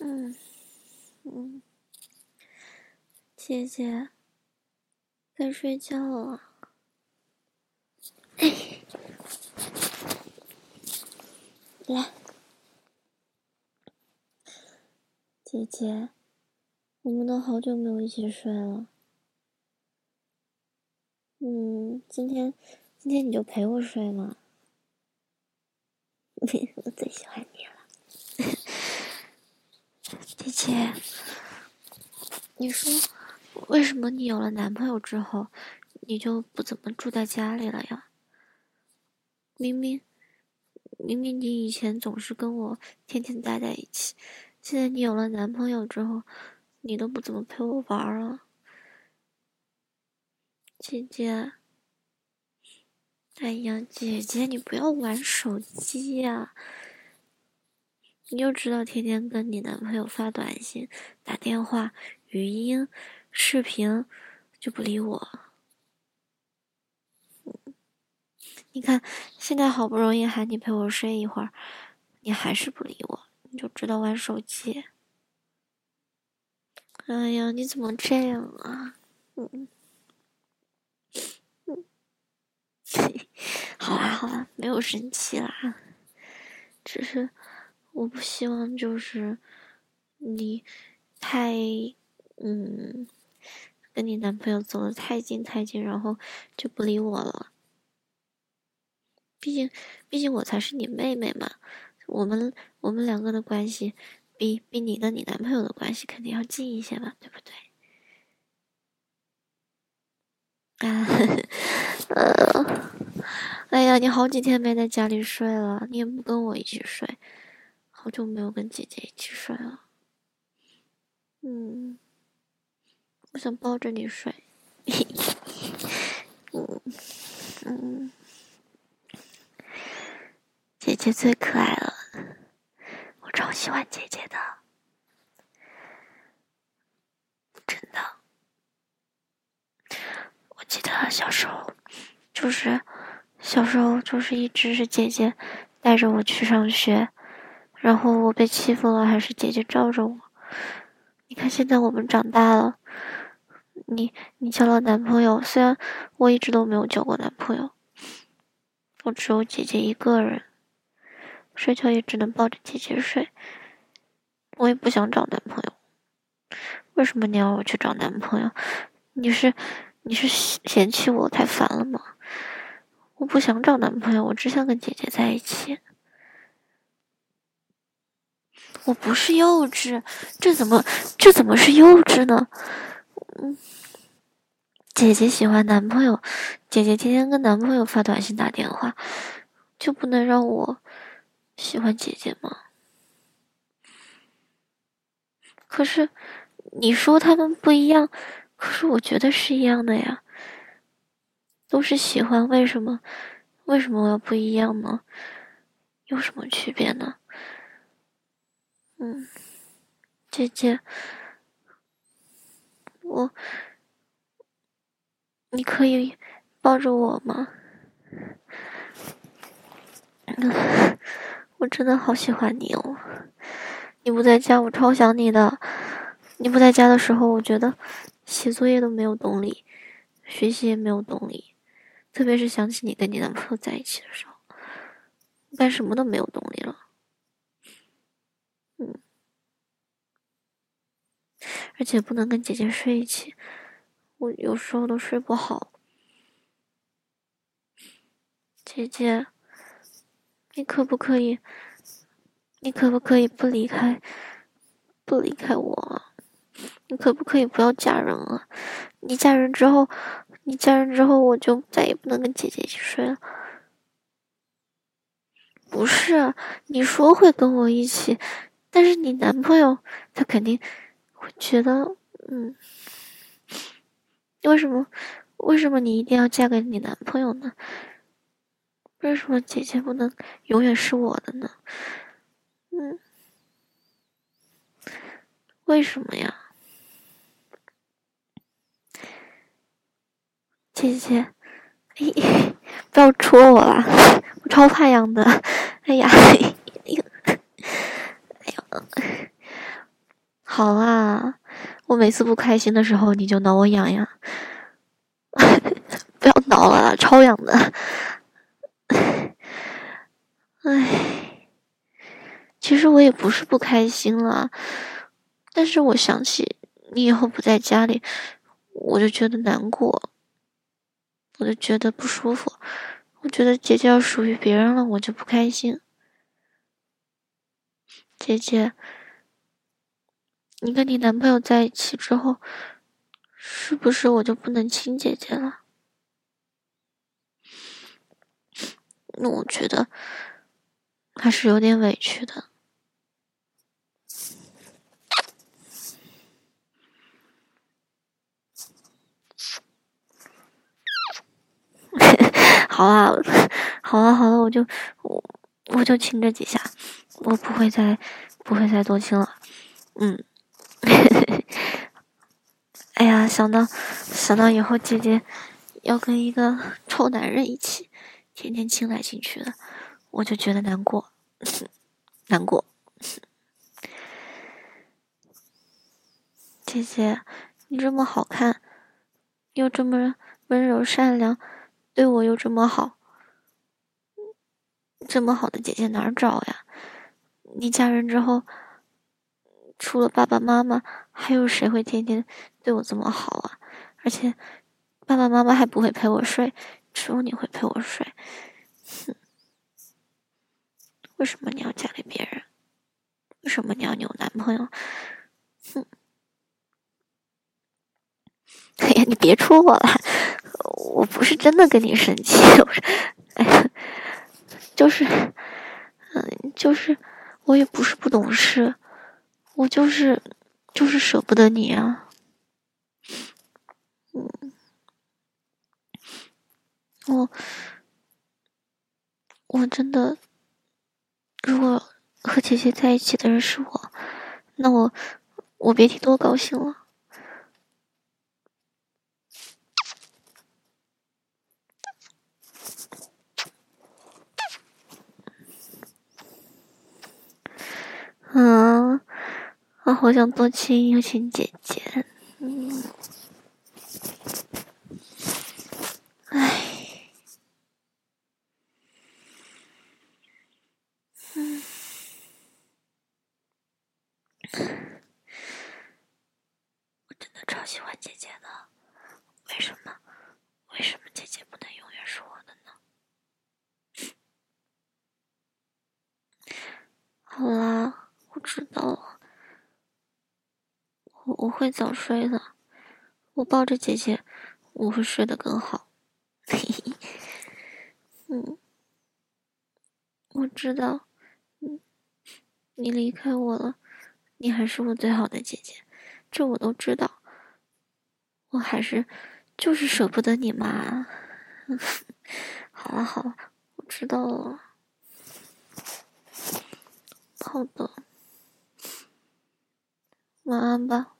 嗯嗯，姐姐该睡觉了。来，姐姐，我们都好久没有一起睡了。嗯，今天今天你就陪我睡嘛。我最喜欢你了，姐姐。你说，为什么你有了男朋友之后，你就不怎么住在家里了呀？明明，明明你以前总是跟我天天待在一起，现在你有了男朋友之后，你都不怎么陪我玩了，姐姐。哎呀，姐姐，你不要玩手机呀！你就知道天天跟你男朋友发短信、打电话、语音、视频，就不理我。你看，现在好不容易喊你陪我睡一会儿，你还是不理我，你就知道玩手机。哎呀，你怎么这样啊？嗯。好啦好啦，没有生气啦，只是我不希望就是你太嗯跟你男朋友走的太近太近，然后就不理我了。毕竟毕竟我才是你妹妹嘛，我们我们两个的关系比比你跟你男朋友的关系肯定要近一些嘛，对不对？啊，呃。哎呀，你好几天没在家里睡了，你也不跟我一起睡，好久没有跟姐姐一起睡了。嗯，我想抱着你睡。嗯嗯，姐姐最可爱了，我超喜欢姐姐的，真的。我记得小时候，就是。小时候就是一直是姐姐带着我去上学，然后我被欺负了还是姐姐罩着我。你看现在我们长大了，你你交了男朋友，虽然我一直都没有交过男朋友，我只有姐姐一个人，睡觉也只能抱着姐姐睡。我也不想找男朋友，为什么你要我去找男朋友？你是你是嫌弃我太烦了吗？我不想找男朋友，我只想跟姐姐在一起。我不是幼稚，这怎么这怎么是幼稚呢？嗯，姐姐喜欢男朋友，姐姐天天跟男朋友发短信打电话，就不能让我喜欢姐姐吗？可是你说他们不一样，可是我觉得是一样的呀。都是喜欢，为什么？为什么我要不一样呢？有什么区别呢？嗯，姐姐，我，你可以抱着我吗？我真的好喜欢你哦！你不在家，我超想你的。你不在家的时候，我觉得写作业都没有动力，学习也没有动力。特别是想起你跟你男朋友在一起的时候，干什么都没有动力了。而且不能跟姐姐睡一起，我有时候都睡不好。姐姐，你可不可以？你可不可以不离开？不离开我？你可不可以不要嫁人啊？你嫁人之后。你嫁人之后，我就再也不能跟姐姐一起睡了。不是，你说会跟我一起，但是你男朋友他肯定觉得，嗯，为什么？为什么你一定要嫁给你男朋友呢？为什么姐姐不能永远是我的呢？嗯，为什么呀？姐姐，不要戳我啦，我超怕痒的。哎呀，哎 好啊，我每次不开心的时候，你就挠我痒痒。不要挠了，超痒的。唉，其实我也不是不开心了，但是我想起你以后不在家里，我就觉得难过，我就觉得不舒服，我觉得姐姐要属于别人了，我就不开心。姐姐，你跟你男朋友在一起之后，是不是我就不能亲姐姐了？那我觉得还是有点委屈的。好啊，好了好了，我就我我就亲这几下，我不会再不会再多亲了。嗯，哎呀，想到想到以后姐姐要跟一个臭男人一起。天天亲来亲去的，我就觉得难过，难过。姐姐，你这么好看，又这么温柔善良，对我又这么好，这么好的姐姐哪儿找呀？你嫁人之后，除了爸爸妈妈，还有谁会天天对我这么好啊？而且，爸爸妈妈还不会陪我睡。只有你会陪我睡，哼！为什么你要嫁给别人？为什么你要有男朋友？哼！哎呀，你别戳我了，我不是真的跟你生气，我是，哎呀，就是，嗯，就是，我也不是不懂事，我就是，就是舍不得你啊，我我真的，如果和姐姐在一起的人是我，那我我别提多高兴了。嗯，我好想多亲一亲姐姐。嗯。唉，嗯，我真的超喜欢姐姐的，为什么？为什么姐姐不能永远是我的呢？好啦，我知道了，我会早睡的。我抱着姐姐，我会睡得更好。嗯，我知道，嗯，你离开我了，你还是我最好的姐姐，这我都知道。我还是就是舍不得你嘛。好了好了，我知道了。好的，晚安吧。